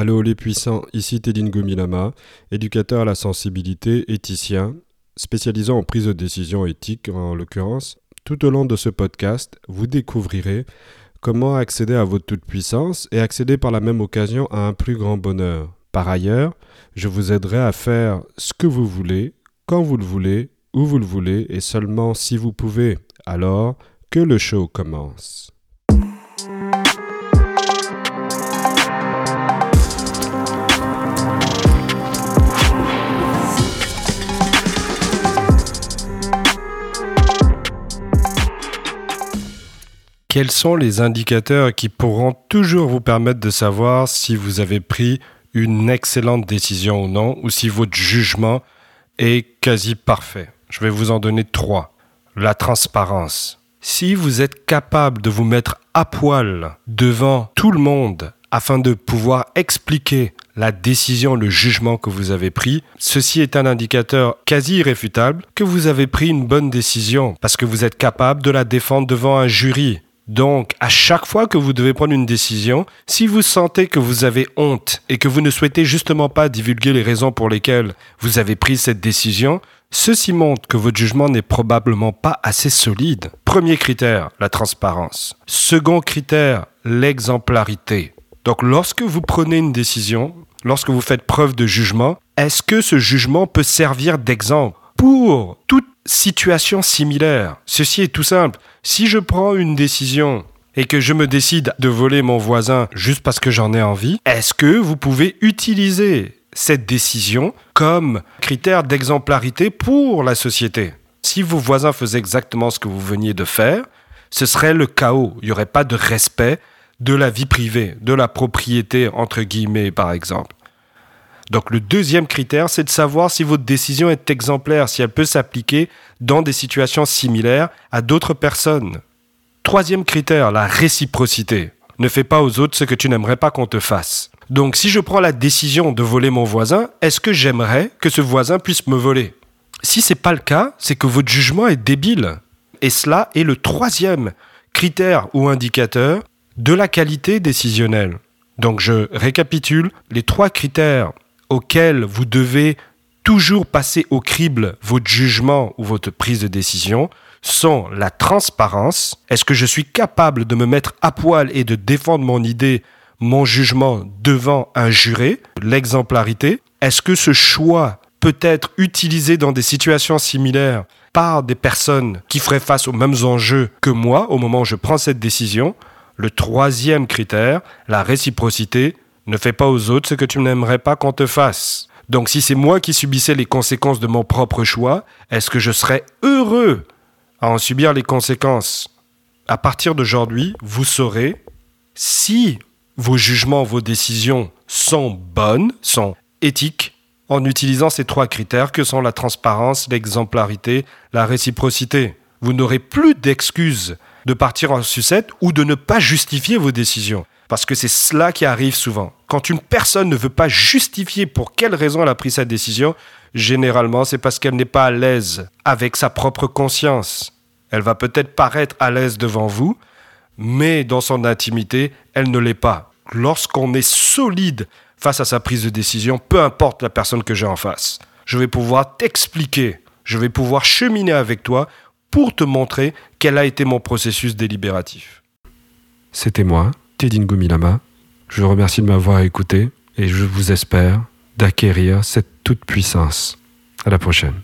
Allô les puissants, ici Tedin Gomilama, éducateur à la sensibilité, éthicien, spécialisant en prise de décision éthique en l'occurrence. Tout au long de ce podcast, vous découvrirez comment accéder à votre toute-puissance et accéder par la même occasion à un plus grand bonheur. Par ailleurs, je vous aiderai à faire ce que vous voulez, quand vous le voulez, où vous le voulez et seulement si vous pouvez. Alors, que le show commence. Quels sont les indicateurs qui pourront toujours vous permettre de savoir si vous avez pris une excellente décision ou non, ou si votre jugement est quasi parfait? Je vais vous en donner trois. La transparence. Si vous êtes capable de vous mettre à poil devant tout le monde afin de pouvoir expliquer la décision, le jugement que vous avez pris, ceci est un indicateur quasi irréfutable que vous avez pris une bonne décision parce que vous êtes capable de la défendre devant un jury, donc, à chaque fois que vous devez prendre une décision, si vous sentez que vous avez honte et que vous ne souhaitez justement pas divulguer les raisons pour lesquelles vous avez pris cette décision, ceci montre que votre jugement n'est probablement pas assez solide. Premier critère, la transparence. Second critère, l'exemplarité. Donc, lorsque vous prenez une décision, lorsque vous faites preuve de jugement, est-ce que ce jugement peut servir d'exemple pour toute situation similaire Ceci est tout simple. Si je prends une décision et que je me décide de voler mon voisin juste parce que j'en ai envie, est-ce que vous pouvez utiliser cette décision comme critère d'exemplarité pour la société? Si vos voisins faisaient exactement ce que vous veniez de faire, ce serait le chaos. Il n'y aurait pas de respect de la vie privée, de la propriété, entre guillemets, par exemple. Donc le deuxième critère, c'est de savoir si votre décision est exemplaire, si elle peut s'appliquer dans des situations similaires à d'autres personnes. Troisième critère, la réciprocité. Ne fais pas aux autres ce que tu n'aimerais pas qu'on te fasse. Donc si je prends la décision de voler mon voisin, est-ce que j'aimerais que ce voisin puisse me voler? Si c'est pas le cas, c'est que votre jugement est débile. Et cela est le troisième critère ou indicateur de la qualité décisionnelle. Donc je récapitule les trois critères auxquels vous devez toujours passer au crible votre jugement ou votre prise de décision sont la transparence. Est-ce que je suis capable de me mettre à poil et de défendre mon idée, mon jugement devant un juré? L'exemplarité. Est-ce que ce choix peut être utilisé dans des situations similaires par des personnes qui feraient face aux mêmes enjeux que moi au moment où je prends cette décision? Le troisième critère, la réciprocité. Ne fais pas aux autres ce que tu n'aimerais pas qu'on te fasse. Donc si c'est moi qui subissais les conséquences de mon propre choix, est-ce que je serais heureux à en subir les conséquences? À partir d'aujourd'hui, vous saurez si vos jugements, vos décisions sont bonnes, sont éthiques, en utilisant ces trois critères que sont la transparence, l'exemplarité, la réciprocité. Vous n'aurez plus d'excuses de partir en sucette ou de ne pas justifier vos décisions. Parce que c'est cela qui arrive souvent. Quand une personne ne veut pas justifier pour quelle raison elle a pris sa décision, généralement c'est parce qu'elle n'est pas à l'aise avec sa propre conscience. Elle va peut-être paraître à l'aise devant vous, mais dans son intimité, elle ne l'est pas. Lorsqu'on est solide face à sa prise de décision, peu importe la personne que j'ai en face, je vais pouvoir t'expliquer, je vais pouvoir cheminer avec toi pour te montrer quel a été mon processus délibératif. C'était moi, Tedin Gomilama. Je vous remercie de m'avoir écouté et je vous espère d'acquérir cette toute puissance. À la prochaine.